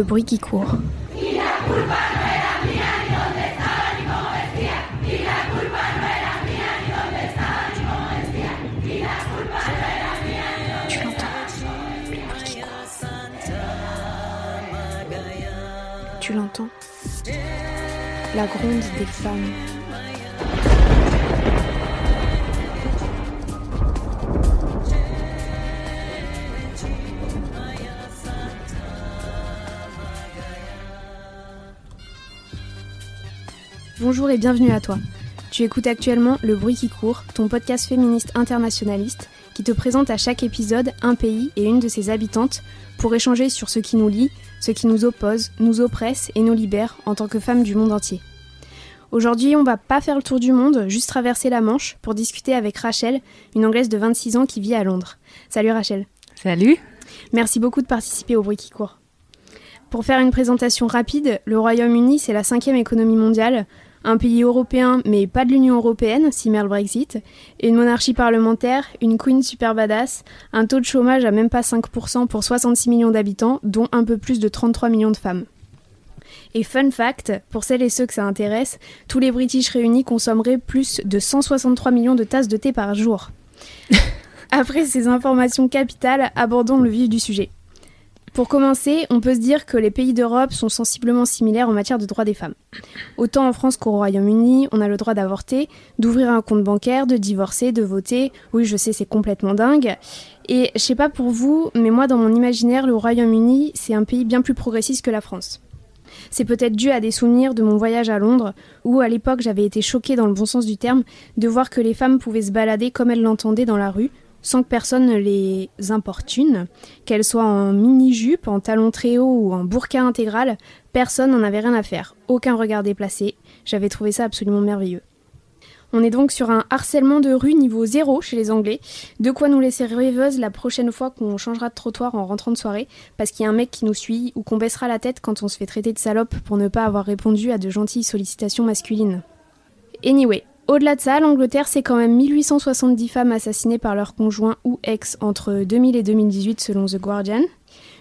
Le bruit qui court. Tu l'entends La gronde des femmes. Bonjour et bienvenue à toi. Tu écoutes actuellement Le bruit qui court, ton podcast féministe internationaliste qui te présente à chaque épisode un pays et une de ses habitantes pour échanger sur ce qui nous lie, ce qui nous oppose, nous oppresse et nous libère en tant que femmes du monde entier. Aujourd'hui, on va pas faire le tour du monde, juste traverser la Manche pour discuter avec Rachel, une Anglaise de 26 ans qui vit à Londres. Salut Rachel. Salut. Merci beaucoup de participer au bruit qui court. Pour faire une présentation rapide, le Royaume-Uni, c'est la cinquième économie mondiale, un pays européen mais pas de l'Union européenne, si le Brexit, une monarchie parlementaire, une queen super badass, un taux de chômage à même pas 5% pour 66 millions d'habitants, dont un peu plus de 33 millions de femmes. Et fun fact, pour celles et ceux que ça intéresse, tous les British réunis consommeraient plus de 163 millions de tasses de thé par jour. Après ces informations capitales, abordons le vif du sujet. Pour commencer, on peut se dire que les pays d'Europe sont sensiblement similaires en matière de droits des femmes. Autant en France qu'au Royaume-Uni, on a le droit d'avorter, d'ouvrir un compte bancaire, de divorcer, de voter. Oui, je sais, c'est complètement dingue. Et je sais pas pour vous, mais moi, dans mon imaginaire, le Royaume-Uni, c'est un pays bien plus progressiste que la France. C'est peut-être dû à des souvenirs de mon voyage à Londres, où à l'époque j'avais été choquée dans le bon sens du terme de voir que les femmes pouvaient se balader comme elles l'entendaient dans la rue, sans que personne ne les importune, qu'elles soient en mini-jupe, en talons très hauts ou en burqa intégral, personne n'en avait rien à faire, aucun regard déplacé, j'avais trouvé ça absolument merveilleux. On est donc sur un harcèlement de rue niveau zéro chez les Anglais, de quoi nous laisser rêveuses la prochaine fois qu'on changera de trottoir en rentrant de soirée, parce qu'il y a un mec qui nous suit ou qu'on baissera la tête quand on se fait traiter de salope pour ne pas avoir répondu à de gentilles sollicitations masculines. Anyway, au-delà de ça, l'Angleterre, c'est quand même 1870 femmes assassinées par leur conjoint ou ex entre 2000 et 2018 selon The Guardian.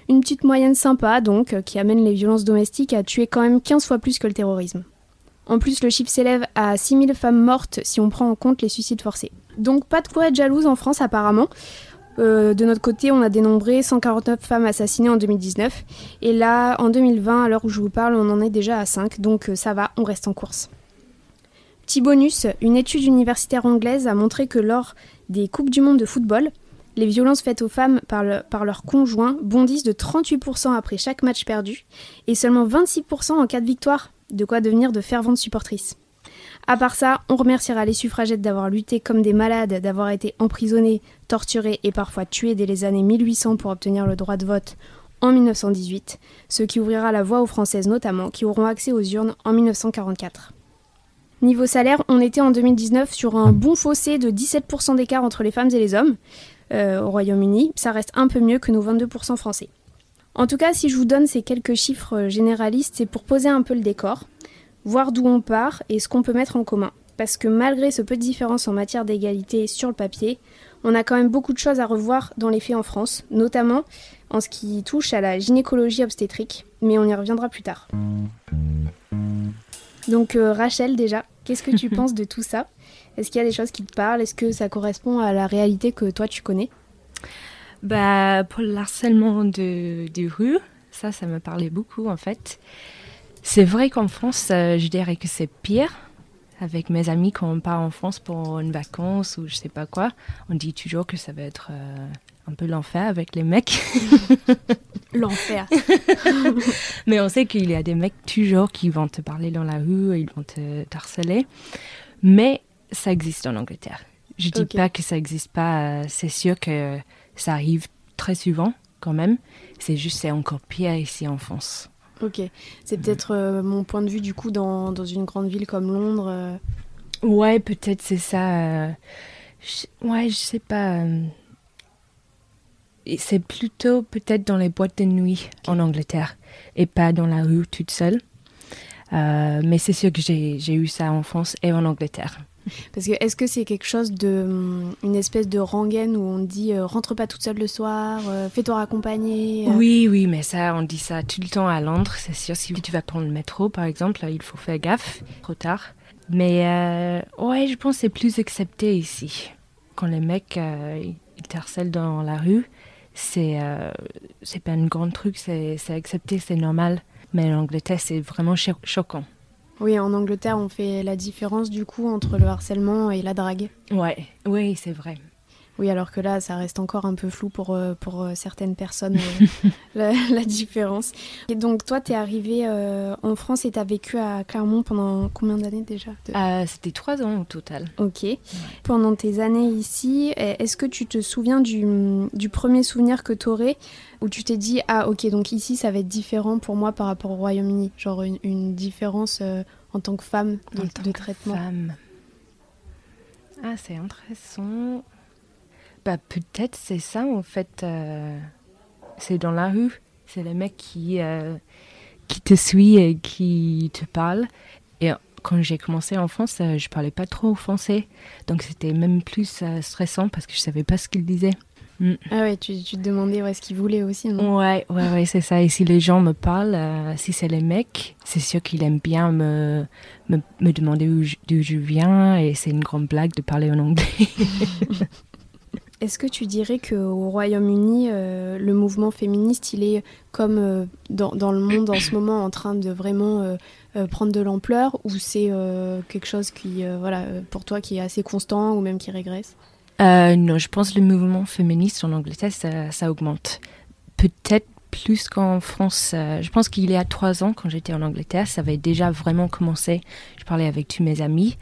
Une petite moyenne sympa donc, qui amène les violences domestiques à tuer quand même 15 fois plus que le terrorisme. En plus, le chiffre s'élève à 6000 femmes mortes si on prend en compte les suicides forcés. Donc pas de quoi être jalouse en France apparemment. Euh, de notre côté, on a dénombré 149 femmes assassinées en 2019. Et là, en 2020, à l'heure où je vous parle, on en est déjà à 5. Donc euh, ça va, on reste en course. Petit bonus, une étude universitaire anglaise a montré que lors des Coupes du Monde de football, les violences faites aux femmes par, le, par leurs conjoints bondissent de 38% après chaque match perdu et seulement 26% en cas de victoire, de quoi devenir de ferventes supportrices. À part ça, on remerciera les suffragettes d'avoir lutté comme des malades, d'avoir été emprisonnées, torturées et parfois tuées dès les années 1800 pour obtenir le droit de vote en 1918, ce qui ouvrira la voie aux Françaises notamment, qui auront accès aux urnes en 1944. Niveau salaire, on était en 2019 sur un bon fossé de 17% d'écart entre les femmes et les hommes euh, au Royaume-Uni. Ça reste un peu mieux que nos 22% français. En tout cas, si je vous donne ces quelques chiffres généralistes, c'est pour poser un peu le décor, voir d'où on part et ce qu'on peut mettre en commun. Parce que malgré ce peu de différence en matière d'égalité sur le papier, on a quand même beaucoup de choses à revoir dans les faits en France, notamment en ce qui touche à la gynécologie obstétrique, mais on y reviendra plus tard. Donc euh, Rachel déjà, qu'est-ce que tu penses de tout ça? Est-ce qu'il y a des choses qui te parlent? Est-ce que ça correspond à la réalité que toi tu connais? Bah pour le harcèlement de, de rue, ça ça me parlait beaucoup en fait. C'est vrai qu'en France, euh, je dirais que c'est pire. Avec mes amis, quand on part en France pour une vacance ou je sais pas quoi, on dit toujours que ça va être euh, un peu l'enfer avec les mecs. L'enfer. Mais on sait qu'il y a des mecs toujours qui vont te parler dans la rue, ils vont te harceler. Mais ça existe en Angleterre. Je dis pas que ça existe pas. euh, C'est sûr que ça arrive très souvent quand même. C'est juste c'est encore pire ici en France. Ok, c'est peut-être euh, mon point de vue du coup dans, dans une grande ville comme Londres. euh, Ouais, peut-être c'est ça. euh, je- ouais, je sais pas. C'est plutôt peut-être dans les boîtes de nuit en Angleterre et pas dans la rue toute seule. Euh, mais c'est sûr que j'ai j'ai eu ça en France et en Angleterre. Parce que est-ce que c'est quelque chose de. hum, une espèce de rengaine où on dit euh, rentre pas toute seule le soir, euh, fais-toi raccompagner euh? Oui, oui, mais ça, on dit ça tout le temps à Londres. C'est sûr, si tu vas prendre le métro, par exemple, il faut faire gaffe, trop tard. Mais ouais, je pense que c'est plus accepté ici. Quand les mecs, ils te harcèlent dans la rue, c'est euh, c'est pas un grand truc, c'est c'est accepté, c'est normal. Mais en Angleterre, c'est vraiment cho- choquant. Oui, en Angleterre, on fait la différence du coup entre le harcèlement et la drague. Ouais, oui, c'est vrai. Oui, alors que là, ça reste encore un peu flou pour, euh, pour euh, certaines personnes, euh, la, la différence. Et donc, toi, t'es arrivé euh, en France et t'as vécu à Clermont pendant combien d'années déjà De- Euh, C'était trois ans au total. Ok. Pendant tes années ici, eh, est-ce que tu te souviens du, du premier souvenir que t'aurais où tu t'es dit ah ok donc ici ça va être différent pour moi par rapport au Royaume-Uni, genre une, une différence euh, en tant que femme de, En tant de que traitement? femme. Ah, c'est intéressant. Bah, peut-être c'est ça en fait. euh, c'est dans la rue. C'est les mecs qui, euh, qui te suivent et qui te parlent. Et quand j'ai commencé en France, euh, je parlais pas trop français. Donc c'était même plus stressant parce que je savais pas ce qu'ils disaient. Ah ouais, tu, tu te demandais où est-ce qu'ils voulaient aussi. Non? Ouais, ouais, ouais, c'est ça. Et si les gens me parlent, euh, si c'est les mecs, c'est sûr qu'ils aiment bien me, me, me demander je- d'où je viens. Et c'est une grande blague de parler en anglais. Est-ce que tu dirais qu'au Royaume-Uni, euh, le mouvement féministe, il est comme euh, dans, dans le monde en ce moment en train de vraiment euh, prendre de l'ampleur ou c'est quelque chose qui, voilà, pour toi, qui est assez constant ou même qui régresse? Non, je pense que le mouvement féministe en Angleterre, ça, ça augmente. Peut-être plus qu'en France. Je pense qu'il y a trois ans, quand j'étais en Angleterre, ça avait déjà vraiment commencé. Je parlais avec tous mes amis.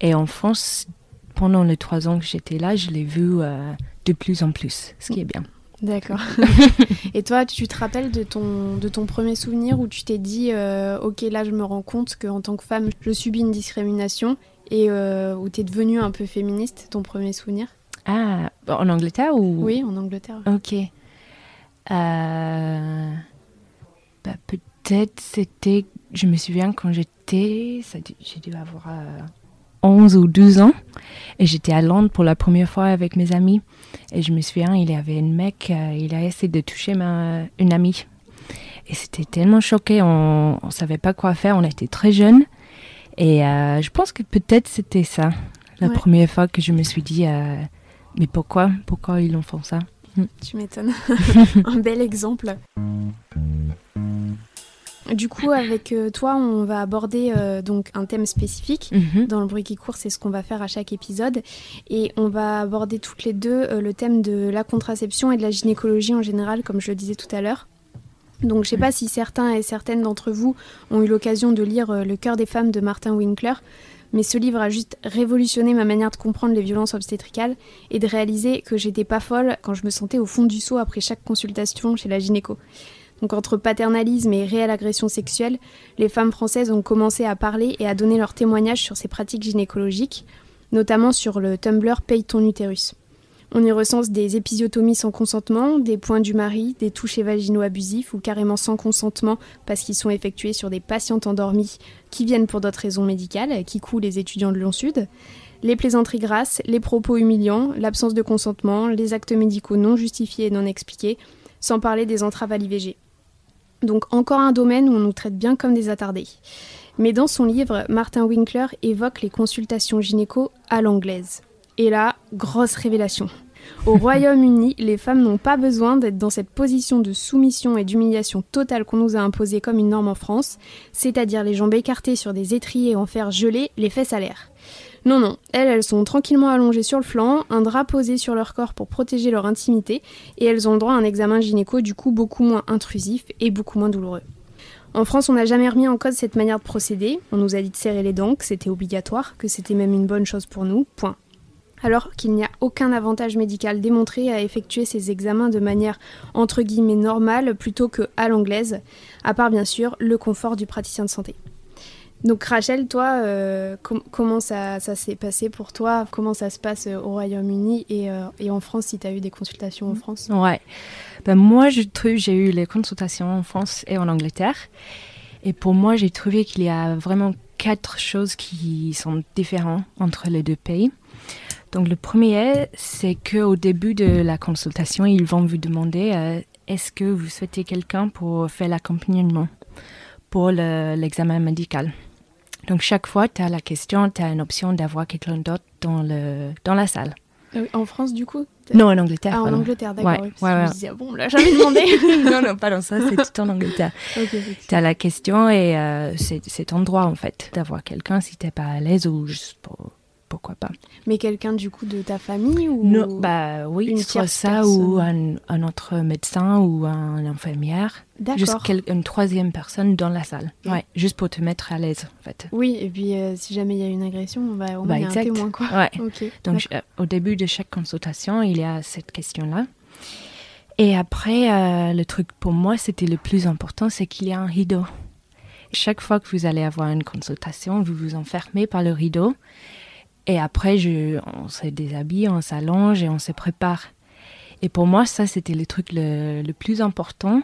Et en France, pendant les trois ans que j'étais là, je l'ai vu euh, de plus en plus, ce qui est bien. D'accord. Et toi, tu te rappelles de ton, de ton premier souvenir où tu t'es dit, euh, ok, là, je me rends compte qu'en tant que femme, je subis une discrimination et euh, où tu es devenue un peu féministe, ton premier souvenir? Ah, en Angleterre ou? Oui, en Angleterre. Ok. Euh, bah, peut-être c'était. Je me souviens quand j'étais. J'ai dû avoir 11 ou 12 ans. Et j'étais à Londres pour la première fois avec mes amis. Et je me souviens, il y avait un mec, euh, il a essayé de toucher ma, une amie. Et c'était tellement choqué, on ne savait pas quoi faire, on était très jeunes. Et euh, je pense que peut-être c'était ça, la Ouais. première fois que je me suis dit, euh, mais pourquoi Pourquoi ils en font ça? Tu m'étonnes. un bel exemple. Du coup, avec euh, toi, on va aborder euh, donc un thème spécifique. Mhm. Dans le bruit qui court, c'est ce qu'on va faire à chaque épisode. Et on va aborder toutes les deux euh, le thème de la contraception et de la gynécologie en général, comme je le disais tout à l'heure. Donc, je sais pas si certains et certaines d'entre vous ont eu l'occasion de lire euh, Le cœur des femmes de Martin Winkler, mais ce livre a juste révolutionné ma manière de comprendre les violences obstétricales et de réaliser que j'étais pas folle quand je me sentais au fond du seau après chaque consultation chez la gynéco. Donc entre paternalisme et réelle agression sexuelle, les femmes françaises ont commencé à parler et à donner leur témoignage sur ces pratiques gynécologiques, notamment sur le Tumblr Paye ton utérus. On y recense des épisiotomies sans consentement, des points du mari, des touchés vaginaux abusifs ou carrément sans consentement parce qu'ils sont effectués sur des patientes endormies qui viennent pour d'autres raisons médicales, qui couent les étudiants de Lyon-Sud, les plaisanteries grasses, les propos humiliants, l'absence de consentement, les actes médicaux non justifiés et non expliqués, sans parler des entraves à l'IVG. Donc encore un domaine où on nous traite bien comme des attardés. Mais dans son livre, Martin Winkler évoque les consultations gynéco à l'anglaise. Et là, grosse révélation. Au Royaume-Uni, les femmes n'ont pas besoin d'être dans cette position de soumission et d'humiliation totale qu'on nous a imposée comme une norme en France, c'est-à-dire les jambes écartées sur des étriers en fer gelé, les fesses à l'air. Non, non, elles, elles sont tranquillement allongées sur le flanc, un drap posé sur leur corps pour protéger leur intimité, et elles ont droit à un examen gynéco du coup beaucoup moins intrusif et beaucoup moins douloureux. En France, on n'a jamais remis en cause cette manière de procéder. On nous a dit de serrer les dents, que c'était obligatoire, que c'était même une bonne chose pour nous, point. Alors qu'il n'y a aucun avantage médical démontré à effectuer ces examens de manière entre guillemets normale plutôt que à l'anglaise, à part bien sûr le confort du praticien de santé. Donc Rachel, toi, euh, com- comment ça, ça s'est passé pour toi? Comment ça se passe euh, au Royaume-Uni et, euh, et en France si tu as eu des consultations en France? Ouais. Ben, moi, je trouve j'ai eu les consultations en France et en Angleterre. Et pour moi, j'ai trouvé qu'il y a vraiment quatre choses qui sont différentes entre les deux pays. Donc le premier, c'est qu'au début de la consultation, ils vont vous demander euh, est-ce que vous souhaitez quelqu'un pour faire l'accompagnement pour l'examen médical? Donc chaque fois, tu as la question, tu as une option d'avoir quelqu'un d'autre dans, le, dans la salle. Euh, en France, du coup Non, en Angleterre. Ah, en Angleterre, d'accord. Ouais, ouais, Je me disais, ah bon, là, j'avais demandé. non, non, pas dans ça, c'est tout en Angleterre. tu as la question et euh, c'est ton droit, en fait, d'avoir quelqu'un si tu n'es pas à l'aise ou juste pour pourquoi pas. Mais quelqu'un du coup de ta famille ou non, bah oui, soit ça ou un, autre médecin ou un infirmière. Juste une troisième personne dans la salle. Ouais, juste pour te mettre à l'aise en fait. Oui, et puis euh, si jamais il y a une agression, on va au moins bah, un témoin quoi. Ouais. Donc euh, au début de chaque consultation, il y a cette question là. Et après, euh, le truc pour moi, c'était le plus important, c'est qu'il y a un rideau. Chaque fois que vous allez avoir une consultation, vous vous enfermez par le rideau et après, je, on se déshabille, on s'allonge et on se prépare. Et pour moi, ça, c'était le truc le, plus important.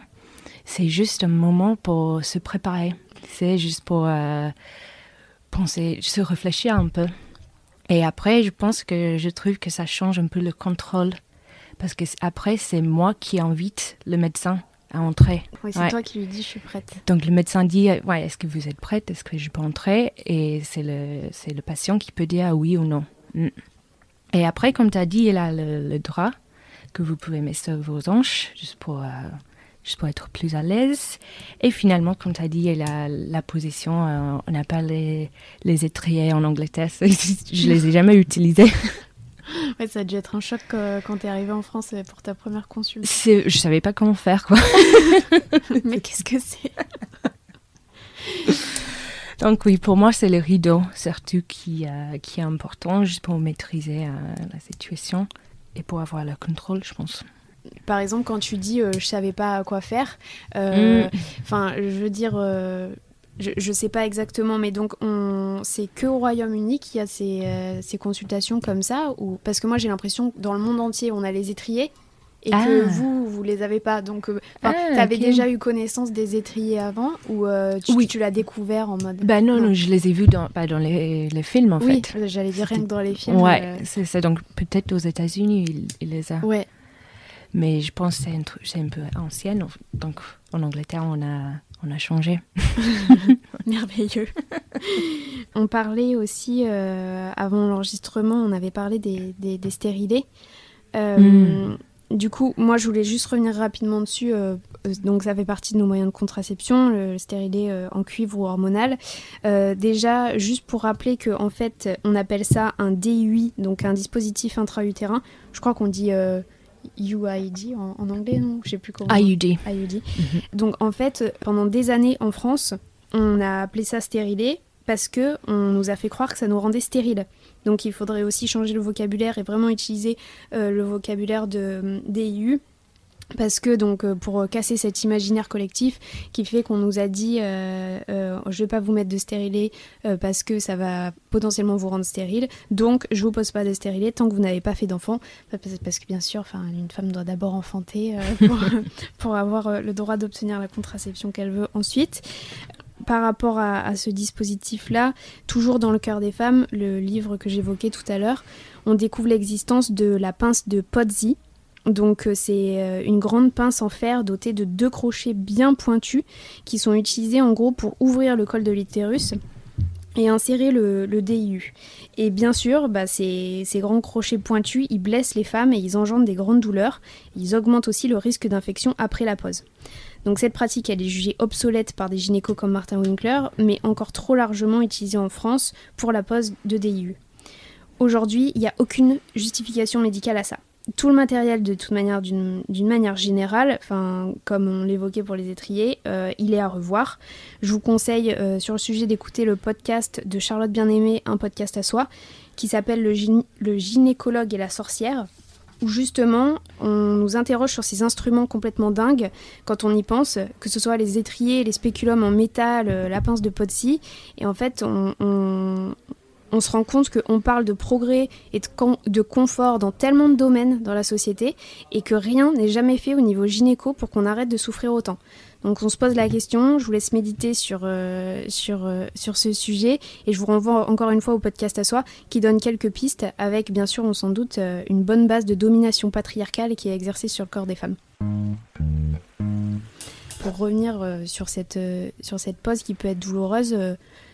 C'est juste un moment pour se préparer. C'est juste pour euh, penser, se réfléchir un peu. Et après, je pense que je trouve que ça change un peu le contrôle. Parce que après, c'est moi qui invite le médecin à entrer. Oui, c'est toi qui lui dis je suis prête. Donc le médecin dit ouais, est-ce que vous êtes prête? Est-ce que je peux entrer? Et c'est le, c'est le patient qui peut dire oui ou non. Mm. Et après, comme tu as dit, il a le, drap que vous pouvez mettre sur vos hanches juste pour, euh, juste pour être plus à l'aise. Et finalement, comme tu as dit, il a la position, euh, on pas les, les étriers en Angleterre, je les ai jamais utilisés. Ouais, ça a dû être un choc euh, quand tu es arrivée en France euh, pour ta première consultation. Je savais pas comment faire, quoi. Mais qu'est-ce que c'est? Donc oui, pour moi, c'est le rideau, surtout, qui, euh, qui est important, juste pour maîtriser la situation et pour avoir le contrôle, je pense par exemple, quand tu dis je savais pas quoi faire, mm. enfin, je veux dire, je ne sais pas exactement, mais donc c'est que au Royaume-Uni qu'il y a ces, euh, ces, consultations comme ça ou Parce que moi j'ai l'impression que dans le monde entier on a les étriers et que ah. vous, vous les avez pas. Donc, euh, ah, tu avais déjà eu connaissance des étriers avant ou euh, tu, oui. tu l'as découvert en mode. Bah non, non, je les ai vus dans, les, les, films en oui, fait. j'allais dire rien que dans les films. Ouais, c'est ça. Donc peut-être aux États-Unis il, il, les a. Ouais. Mais je pense que c'est un, un peu ancienne. Donc en Angleterre on a on a changé. Merveilleux. on parlait aussi, euh, avant l'enregistrement, on avait parlé des, des, stérilés. Euh, hmm. Du coup, moi, je voulais juste revenir rapidement dessus. Euh, donc, ça fait partie de nos moyens de contraception, le, stérilet en cuivre ou hormonal. déjà, juste pour rappeler qu'en en fait, on appelle ça un DUI, donc un dispositif intra-utérin. Je crois qu'on dit UID en, anglais, non Je sais plus comment. IUD. IUD. Mhm. Donc en fait, pendant des années en France, on a appelé ça stérilé parce que on nous a fait croire que ça nous rendait stériles. Donc il faudrait aussi changer le vocabulaire et vraiment utiliser euh, le vocabulaire de DIU parce que donc euh, pour casser cet imaginaire collectif qui fait qu'on nous a dit euh, euh, je vais pas vous mettre de stérilet parce que ça va potentiellement vous rendre stérile. Donc je vous pose pas de stérilet tant que vous n'avez pas fait d'enfant. Parce que bien sûr une femme doit d'abord enfanter pour, avoir le droit d'obtenir la contraception qu'elle veut ensuite. Par rapport à, à ce dispositif-là, toujours dans le cœur des femmes, le livre que j'évoquais tout à l'heure, on découvre l'existence de la pince de Pozzi, donc euh, c'est euh, une grande pince en fer dotée de deux crochets bien pointus qui sont utilisés en gros pour ouvrir le col de l'utérus et insérer le, DIU. Et bien sûr, bah, ces, grands crochets pointus, ils blessent les femmes et ils engendrent des grandes douleurs. Ils augmentent aussi le risque d'infection après la pose. Donc cette pratique, elle est jugée obsolète par des gynécos comme Martin Winkler, mais encore trop largement utilisée en France pour la pose de DIU. Aujourd'hui, il n'y a aucune justification médicale à ça tout le matériel, de toute manière, d'une manière générale, comme on l'évoquait pour les étriers, euh, il est à revoir. Je vous conseille euh, sur le sujet d'écouter le podcast de Charlotte Bien-Aimée, un podcast à soi, qui s'appelle le, gynécologue et la sorcière, où justement on nous interroge sur ces instruments complètement dingues quand on y pense, que ce soit les étriers, les spéculums en métal, euh, la pince de Potsy, et en fait on se rend compte qu'on parle de progrès et de, confort dans tellement de domaines dans la société et que rien n'est jamais fait au niveau gynéco pour qu'on arrête de souffrir autant. Donc on se pose la question, je vous laisse méditer sur, euh, sur, euh, sur ce sujet et je vous renvoie encore une fois au podcast à soi qui donne quelques pistes avec bien sûr on s'en doute euh, une bonne base de domination patriarcale qui est exercée sur le corps des femmes. Pour revenir sur, cette, sur cette pause qui peut être douloureuse,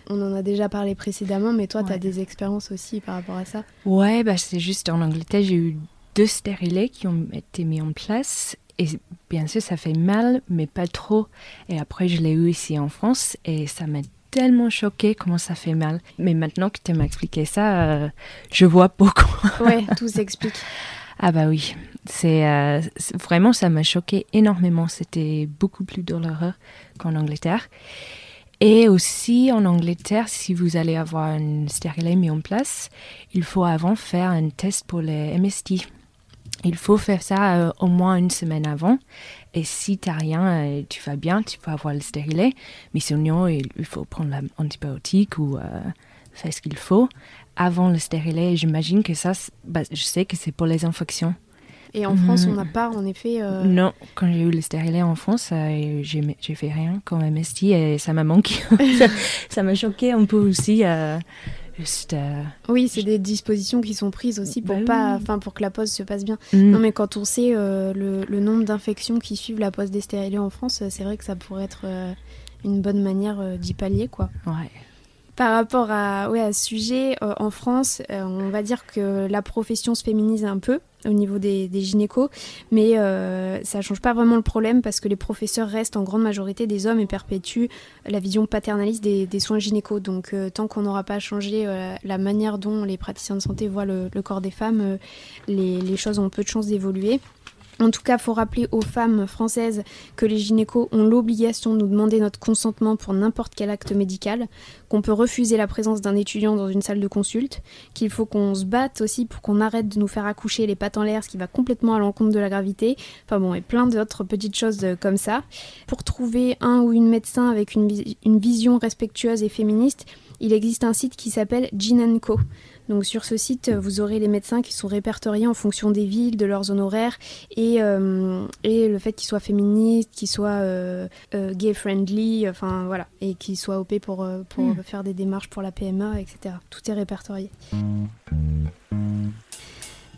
on en a déjà parlé précédemment, mais toi, tu as des expériences aussi par rapport à ça Ouais, bah, c'est juste en Angleterre, j'ai eu deux stérilets qui ont été mis en place et bien sûr, ça fait mal, mais pas trop. Et après, je l'ai eu ici en France et ça m'a tellement choqué comment ça fait mal. Mais maintenant que tu m'as expliqué ça, euh, je vois beaucoup. ouais, tout s'explique. Ah bah oui, c'est euh, vraiment ça m'a choqué énormément. C'était beaucoup plus douloureux qu'en Angleterre. Et aussi en Angleterre, si vous allez avoir un stérilet mis en place, il faut avant faire un test pour les MST, il faut faire ça euh, au moins une semaine avant. Et si tu n'as rien, euh, tu vas bien, tu peux avoir le stérilet. Mais sinon, il, faut prendre l'antibiotique ou euh, faire ce qu'il faut. Avant le stérilet, j'imagine que ça, bah, je sais que c'est pour les infections. Et en France, on n'a pas, en effet. Non, quand j'ai eu le stérilet en France, j'ai fait rien comme MST et ça m'a manqué. ça m'a choqué un peu aussi. Euh, oui, c'est des dispositions qui sont prises aussi pour, bah pas, enfin pour que la pause se passe bien. Mm. Non, mais quand on sait euh, le, nombre d'infections qui suivent la pause des stérilés en France, c'est vrai que ça pourrait être euh, une bonne manière d'y pallier, quoi. Ouais. Par rapport à, ouais, à ce sujet, en France, on va dire que la profession se féminise un peu au niveau des, des mais euh, ça change pas vraiment le problème parce que les professeurs restent en grande majorité des hommes et perpétuent la vision paternaliste des, soins gynécos. Donc euh, tant qu'on n'aura pas changé euh, la manière dont les praticiens de santé voient le, corps des femmes, euh, les, les choses ont peu de chances d'évoluer. En tout cas, il faut rappeler aux femmes françaises que les gynécos ont l'obligation de nous demander notre consentement pour n'importe quel acte médical, qu'on peut refuser la présence d'un étudiant dans une salle de consulte, qu'il faut qu'on se batte aussi pour qu'on arrête de nous faire accoucher les pattes en l'air, ce qui va complètement à l'encontre de la gravité. Enfin bon, et plein d'autres petites choses euh, comme ça. Pour trouver un ou une médecin avec une, vision respectueuse et féministe, il existe un site qui s'appelle Gin Co. Donc sur ce site, vous aurez les médecins qui sont répertoriés en fonction des villes, de leurs honoraires et, euh, et le fait qu'ils soient féministes, qu'ils soient euh, euh, gay-friendly, enfin voilà, et qu'ils soient OP pour, pour hmm. faire des démarches pour la PMA, etc. Tout est répertorié.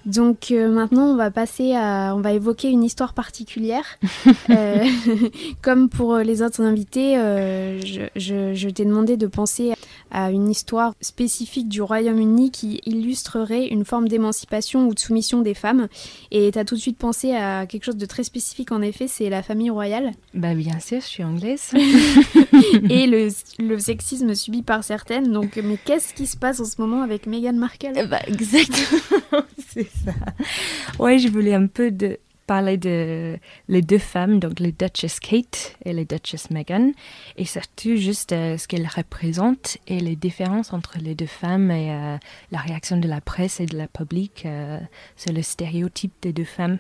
Donc euh, maintenant, on va passer à, on va évoquer une histoire particulière. Euh, comme pour les autres invités, euh, je, t'ai demandé de penser à une histoire spécifique du Royaume-Uni qui illustrerait une forme d'émancipation ou de soumission des femmes. Et tu as tout de suite pensé à quelque chose de très spécifique en effet, c'est la famille royale. Bah bien sûr, je suis anglaise. Et le, le, sexisme subi par certaines. Donc, mais qu'est-ce qui se passe en ce moment avec Meghan Markle? Bah, Exactement, c'est Ouais, je voulais un peu de parler de les deux femmes, donc les Duchess Kate et les Duchess Meghan, et surtout juste euh, ce qu'elles représentent et les différences entre les deux femmes et euh, la réaction de la presse et de la public euh, sur le stéréotype des deux femmes.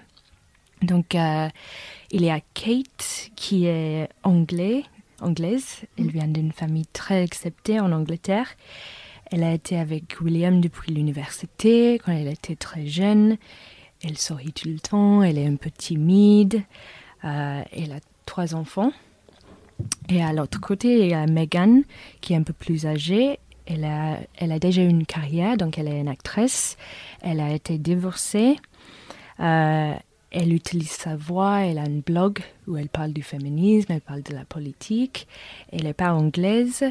Donc, il y a Kate qui est anglais, anglaise. Elle vient d'une famille très acceptée en Angleterre. Elle a été avec William depuis l'université quand elle était très jeune. Elle sourit tout le temps, elle est un peu timide. Euh, elle a trois enfants. Et à l'autre côté, il y a Megan, qui est un peu plus âgée. Elle a, elle a déjà une carrière, donc elle est une actrice. Elle a été divorcée. Euh, elle utilise sa voix, elle a un blog où elle parle du féminisme, elle parle de la politique. Elle n'est pas anglaise.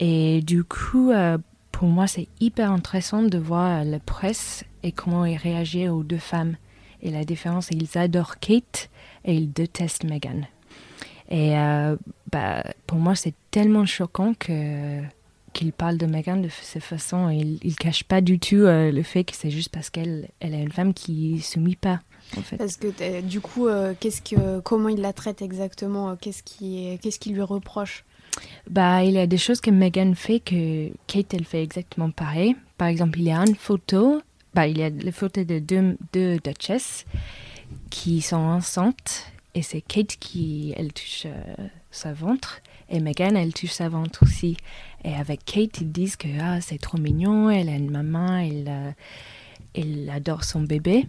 Et du coup, euh, pour moi, c'est hyper intéressant de voir la presse et comment ils réagissent aux deux femmes. Et la différence, ils adorent Kate et ils détestent Meghan. Et euh, bah, pour moi, c'est tellement choquant que qu'il parle de Meghan de cette façon. Il ne cache pas du tout euh, le fait que c'est juste parce qu'elle elle est une femme qui ne soumet pas. Parce que du coup, euh, qu'est-ce que, comment il la traite exactement? Qu'est-ce qui, qu'est-ce lui reproche? Bah, il y a des choses que Megan fait que Kate, elle fait exactement pareil. Par exemple, il y a une photo, bah, il y a les photos de deux, deux Duchess qui sont enceintes et c'est Kate qui, elle touche euh, sa ventre et Megan, elle touche sa ventre aussi. Et avec Kate, ils disent que ah, c'est trop mignon, elle a une maman, elle, euh, il adore son bébé.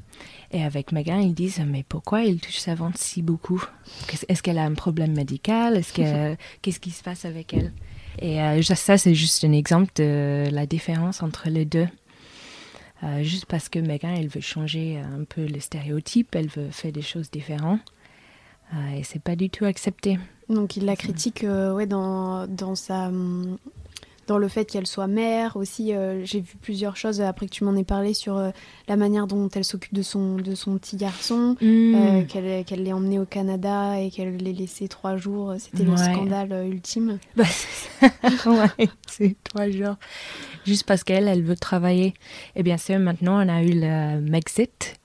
Et avec Megan, ils disent Mais pourquoi il touche sa ventre si beaucoup? Est-ce qu'elle a un problème médical? Est-ce que, Qu'est-ce qui se passe avec elle? Et euh, ça, c'est juste un exemple de la différence entre les deux. Euh, juste parce que Megan, elle veut changer un peu les stéréotypes, elle veut faire des choses différentes. Euh, et c'est pas du tout accepté. Donc il la critique ouais, dans, dans sa hum, dans le fait qu'elle soit mère aussi. Euh, j'ai vu plusieurs choses après que tu m'en aies parlé sur euh, la manière dont elle s'occupe de son, de son petit garçon, mm. euh, qu'elle l'ait emmené au Canada et qu'elle l'ait laissé trois jours. C'était le scandale ultime. Bah, ouais, c'est trois jours. Juste parce qu'elle, elle veut travailler. Et bien sûr, maintenant, on a eu le Mexit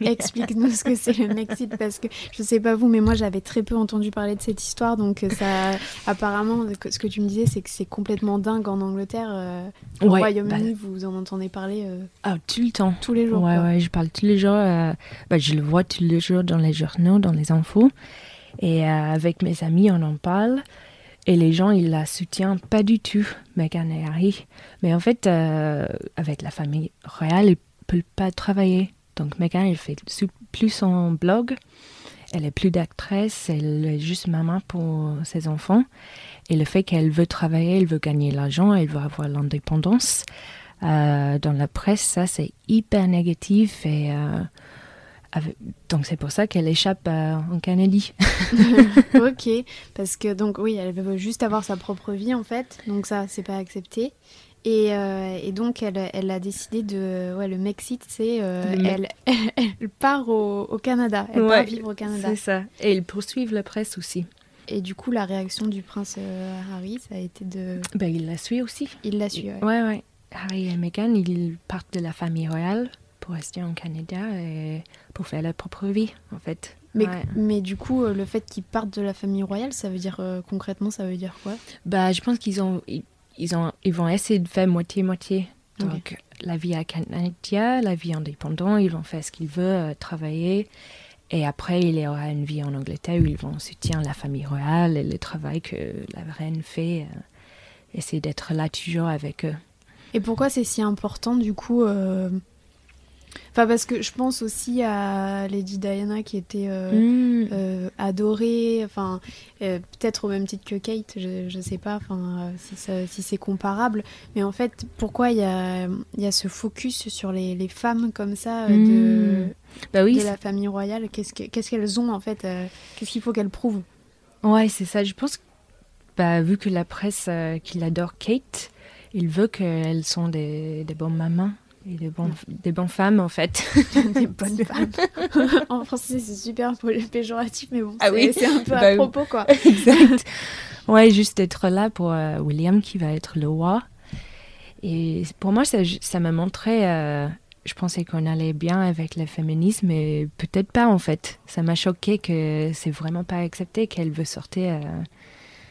Explique-nous ce que c'est le Mexique parce que je sais pas vous, mais moi j'avais très peu entendu parler de cette histoire. Donc euh, ça, apparemment, ce que tu me disais, c'est que c'est complètement dingue en Angleterre. Euh, au Royaume-Uni, bah vous en entendez parler euh, ah, tout le temps, tous les jours. Ouais, ouais, je parle tous les jours. Bah, je le vois tous les jours dans les journaux, dans les infos, et avec mes amis, on en parle. Et les gens, ils la soutiennent pas du tout, Meghan et Harry. Mais en fait, avec la famille royale, peut pas travailler. Donc Megan, elle fait plus son blog. Elle est plus d'actrice, elle est juste maman pour ses enfants. Et le fait qu'elle veut travailler, elle veut gagner l'argent, elle veut avoir l'indépendance. Euh, dans la presse, ça c'est hyper négatif et euh, donc c'est pour ça qu'elle échappe en Canada. ok, parce que donc oui, elle veut juste avoir sa propre vie en fait, donc ça c'est pas accepté. Euh, et, donc, elle, elle, a décidé de. Ouais, le Mexique, c'est. Euh, elle, elle, part au, Canada. Elle part vivre au Canada. C'est ça. Et ils poursuivent la presse aussi. Et du coup, la réaction du prince euh, Harry, ça a été de. Ben, il la suit aussi. Il la suit, ouais. Ouais, ouais. Harry et Meghan, ils partent de la famille royale pour rester en Canada et pour faire leur propre vie, en fait. Mais, mais du coup, le fait qu'ils partent de la famille royale, ça veut dire concrètement, ça veut dire quoi? Bah, je pense qu'ils ont, ils, ont, ils vont essayer de faire moitié-moitié. Donc, la vie à Canada, la vie indépendante, ils vont faire ce qu'ils veulent, euh, travailler. Et après, il y aura une vie en Angleterre où ils vont soutenir la famille royale et le travail que la reine fait. Euh, essayer d'être là toujours avec eux. Et pourquoi c'est si important, du coup, euh, Enfin, parce que je pense aussi à Lady Diana qui était euh, mm. euh, adorée, enfin, euh, peut-être au même titre que Kate, je, ne sais pas enfin, si, c'est comparable. Mais en fait, pourquoi il y a, y a, ce focus sur les, les femmes comme ça de, mm. bah oui, de la famille royale? Qu'est-ce qu'elles ont en fait Qu'est-ce qu'il faut qu'elles prouvent? Ouais, c'est ça. Je pense que bah, vu que la presse qu'il adore Kate, il veut qu'elles sont des, des bonnes mamans et des, bonnes femmes, en fait. des bonnes femmes. en français, c'est super péjoratif, mais bon, ah c'est un peu à bah propos, quoi. exact. Ouais, juste être là pour euh, William, qui va être le roi. Et pour moi, ça, ça m'a montré... Euh, je pensais qu'on allait bien avec le féminisme, mais peut-être pas, en fait. Ça m'a choqué que c'est vraiment pas accepté qu'elle veut sortir... Euh,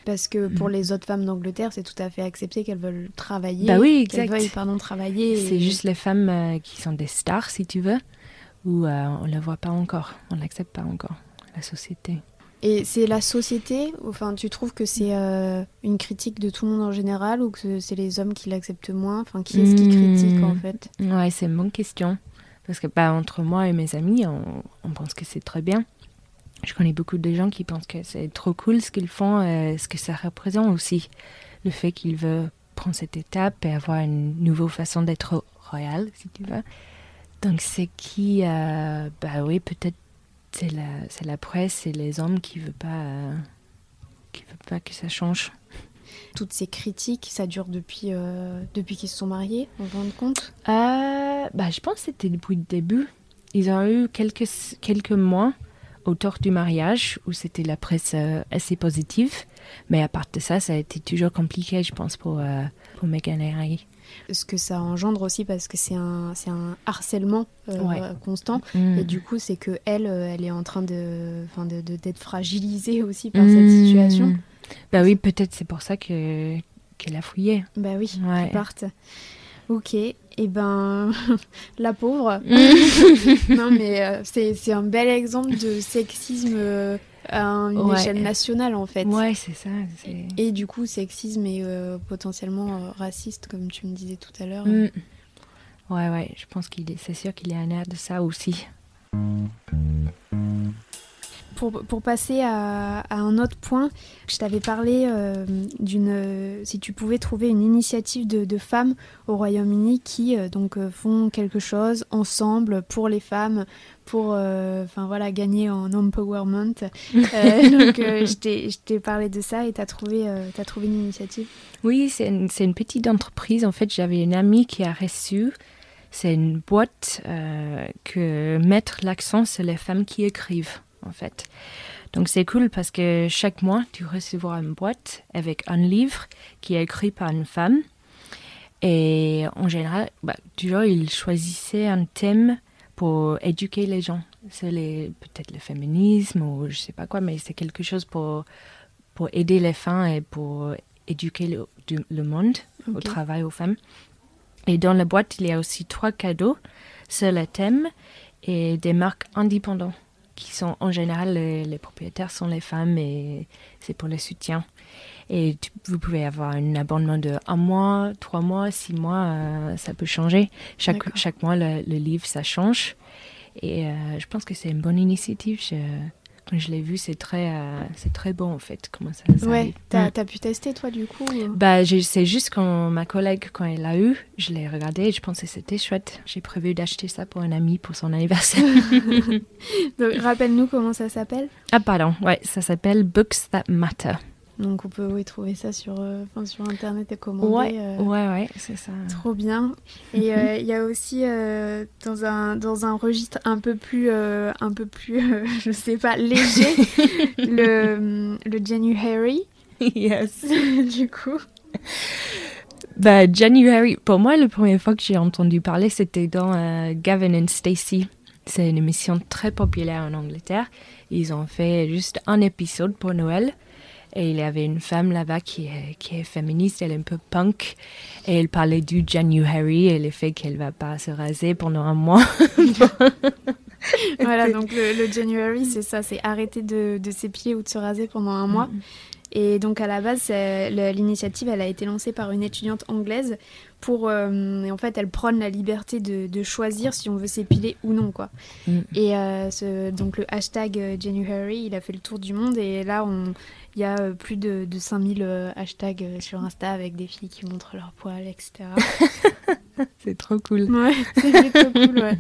parce que pour mm. les autres femmes d'Angleterre, c'est tout à fait accepté qu'elles veulent travailler. Bah oui, exact. Veuillent, pardon, travailler. C'est juste les femmes euh, qui sont des stars, si tu veux, où euh, on ne le voit pas encore, on ne l'accepte pas encore, la société. Et c'est la société, enfin, tu trouves que c'est euh, une critique de tout le monde en général ou que c'est les hommes qui l'acceptent moins? Enfin, qui est-ce qui critique en fait? Ouais, c'est une bonne question. Parce que bah, entre moi et mes amis, on pense que c'est très bien je connais beaucoup de gens qui pensent que c'est trop cool ce qu'ils font, et ce que ça représente aussi. Le fait qu'ils veulent prendre cette étape et avoir une nouvelle façon d'être royal, si tu veux. Donc c'est qui, euh, bah oui, peut-être c'est la, c'est la presse, c'est les hommes qui ne veulent pas, euh, qui veulent pas que ça change. Toutes ces critiques, ça dure depuis, euh, depuis qu'ils se sont mariés, on rend compte? Bah, Je pense que c'était depuis le début. Ils ont eu quelques, quelques mois autour du mariage où c'était la presse euh, assez positive. Mais à part de ça, ça a été toujours compliqué, je pense, pour, euh, pour Meghan et Harry. Ce que ça engendre aussi parce que c'est un, c'est un harcèlement euh, constant. Mm. Et du coup, c'est que elle, elle est en train de, de, d'être fragilisée aussi par cette mm. situation. Bah oui, peut-être c'est pour ça que, qu'elle a fouillé. Bah oui, ouais. parte. Ok, eh ben la pauvre. Mm. non mais euh, c'est un bel exemple de sexisme euh, à une échelle nationale en fait. Ouais, c'est ça. Et, du coup, sexisme et euh, potentiellement raciste, comme tu me disais tout à l'heure. Mm. Ouais, ouais, je pense qu'il est, c'est sûr qu'il y a un air de ça aussi. Pour, pour passer à, à un autre point, je t'avais parlé euh, d'une. Si tu pouvais trouver une initiative de, de femmes au Royaume-Uni qui euh, donc euh, font quelque chose ensemble pour les femmes, pour enfin voilà gagner en empowerment. Donc je t'ai- parlé de ça et t'as trouvé t'as trouvé une initiative. Oui, c'est une, une petite entreprise. En fait, j'avais une amie qui a reçu. C'est une boîte euh, que mettre l'accent sur les femmes qui écrivent, en fait. Donc c'est cool parce que chaque mois, tu recevras une boîte avec un livre qui est écrit par une femme. Et en général, bah, toujours, ils choisissaient un thème pour éduquer les gens. C'est peut-être le féminisme ou je sais pas quoi, mais c'est quelque chose pour, pour aider les femmes et pour éduquer le, monde au travail aux femmes. Et dans la boîte, il y a aussi trois cadeaux sur le thème et des marques indépendantes qui sont en général les, les propriétaires sont les femmes et c'est pour le soutien. Et tu- vous pouvez avoir un abonnement de un mois, trois mois, six mois, euh, ça peut changer. Chaque, chaque mois, le, le livre, ça change. Et euh, je pense que c'est une bonne initiative. Je- je l'ai vu, c'est très, euh, c'est très bon en fait. Comment ça, ça Ouais, t'as Mm. t'as pu tester toi du coup euh Bah, c'est juste quand ma collègue, quand elle l'a eu, je l'ai regardé et je pensais que c'était chouette. J'ai prévu d'acheter ça pour un ami pour son anniversaire. Donc, Rappelle-nous comment ça s'appelle. ah, pardon, ouais, ça s'appelle Books That Matter. Donc on peut oui, trouver ça sur, euh, enfin, sur internet et commander. Ouais, euh, ouais, ouais, c'est ça. Trop bien. Et euh, il y a aussi dans un dans un registre un peu plus un peu plus je sais pas léger le le January yes. du coup. Bah, January, pour moi, la première fois que j'ai entendu parler, c'était dans Gavin and Stacey. C'est une émission très populaire en Angleterre. Ils ont fait juste un épisode pour Noël. Et il y avait une femme là-bas qui est, qui est féministe, elle est un peu punk. Et elle parlait du January et le fait qu'elle va pas se raser pendant un mois. Voilà donc le, le January c'est ça c'est arrêter de, de s'épiler ou de se raser pendant un mois. Et donc à la base, l'initiative, elle a été lancée par une étudiante anglaise pour, euh, et en fait, elle prône la liberté de, de choisir si on veut s'épiler ou non, quoi. Mm. Et euh, ce- donc le hashtag euh, January, il a fait le tour du monde et là, on- il y a plus de, de 5000 euh, hashtags sur Insta avec des filles qui montrent leurs poils, etc. C'est trop cool. Ouais, c'est plutôt cool, ouais.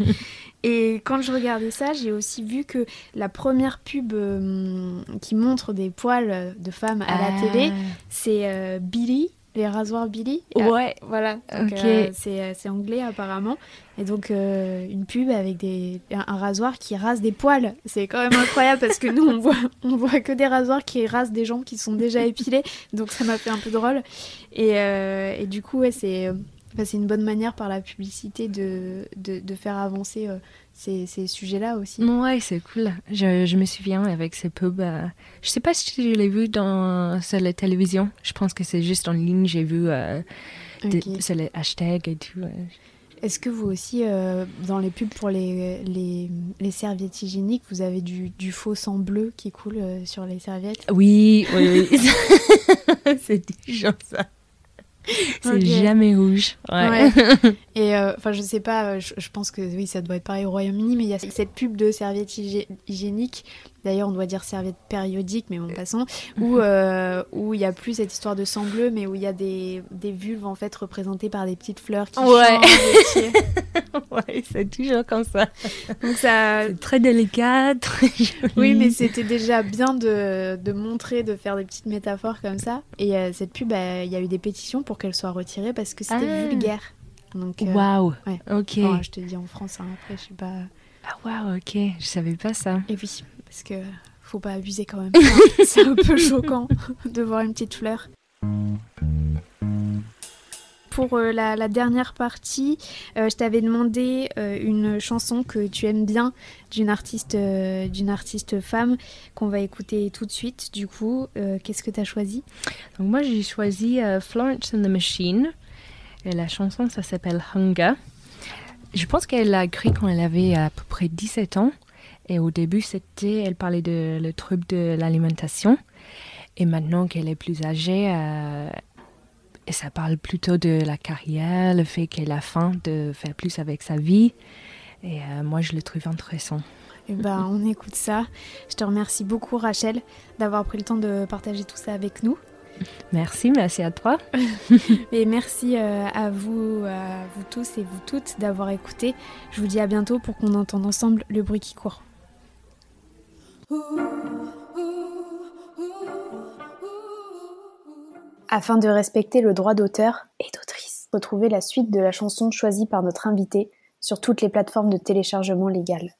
Et quand je regardais ça, j'ai aussi vu que la première pub euh, qui montre des poils de femmes à la télé, c'est euh, Billy, les rasoirs Billy. Ah. Ouais. Voilà, donc, euh, c'est euh, c'est anglais apparemment. Et donc euh, une pub avec des, un, un rasoir qui rase des poils. C'est quand même incroyable parce que nous on voit, on voit que des rasoirs qui rasent des gens qui sont déjà épilés. Donc ça m'a fait un peu drôle. Et, euh, et du coup, ouais, c'est enfin, c'est une bonne manière par la publicité de, de, de faire avancer ces, ces sujets-là aussi. Ouais, c'est cool. Je, je me souviens avec ces pubs. euh, je sais pas si je l'ai vu dans, sur la télévision. Je pense que c'est juste en ligne. J'ai vu euh, sur les hashtags et tout. Est-ce que vous aussi, euh, dans les pubs pour les, les, les serviettes hygiéniques, vous avez du, du faux sang bleu qui coule euh, sur les serviettes? Oui, oui, oui. c'est toujours ça. C'est jamais rouge. Ouais. Ouais. Et euh, enfin, je sais pas, euh, je, je pense que oui, ça doit être pareil au Royaume-Uni, mais il y a cette pub de serviettes hygi- hygiéniques. D'ailleurs, on doit dire serviettes périodiques, mais bon, passons. Où euh, où il y a plus cette histoire de sang bleu, mais où il y a des, des vulves en fait représentées par des petites fleurs qui Ouais. changent. Ouais, c'est toujours comme ça. Donc ça, C'est très délicat, très joli. Oui, mais c'était déjà bien de, de montrer, de faire des petites métaphores comme ça. Et euh, cette pub, euh, il y a eu des pétitions pour qu'elle soit retirée parce que c'était Ah. vulgaire. Donc, euh, Waouh. ouais. Ok. je te dis en France, hein, après, je sais pas. Ah, waouh, ok. Je savais pas ça. Et oui, parce que faut pas abuser quand même. C'est un peu choquant de voir une petite fleur. Pour euh, la, la dernière partie, euh, je t'avais demandé euh, une chanson que tu aimes bien d'une artiste, d'une artiste femme qu'on va écouter tout de suite. Du coup, qu'est-ce que tu as choisi? Donc moi j'ai choisi Florence and the Machine et la chanson ça s'appelle Hunger. Je pense qu'elle l'a écrit quand elle avait à peu près 17 ans et au début c'était elle parlait de le trouble de l'alimentation et maintenant qu'elle est plus âgée euh, et ça parle plutôt de la carrière, le fait qu'elle a faim de faire plus avec sa vie. Et euh, moi, je le trouve intéressant. Et eh ben, on écoute ça. Je te remercie beaucoup, Rachel, d'avoir pris le temps de partager tout ça avec nous. Merci, merci à toi. et merci euh, à vous, à vous tous et vous toutes d'avoir écouté. Je vous dis à bientôt pour qu'on entende ensemble le bruit qui court. Afin de respecter le droit d'auteur et d'autrice, retrouvez la suite de la chanson choisie par notre invité sur toutes les plateformes de téléchargement légal.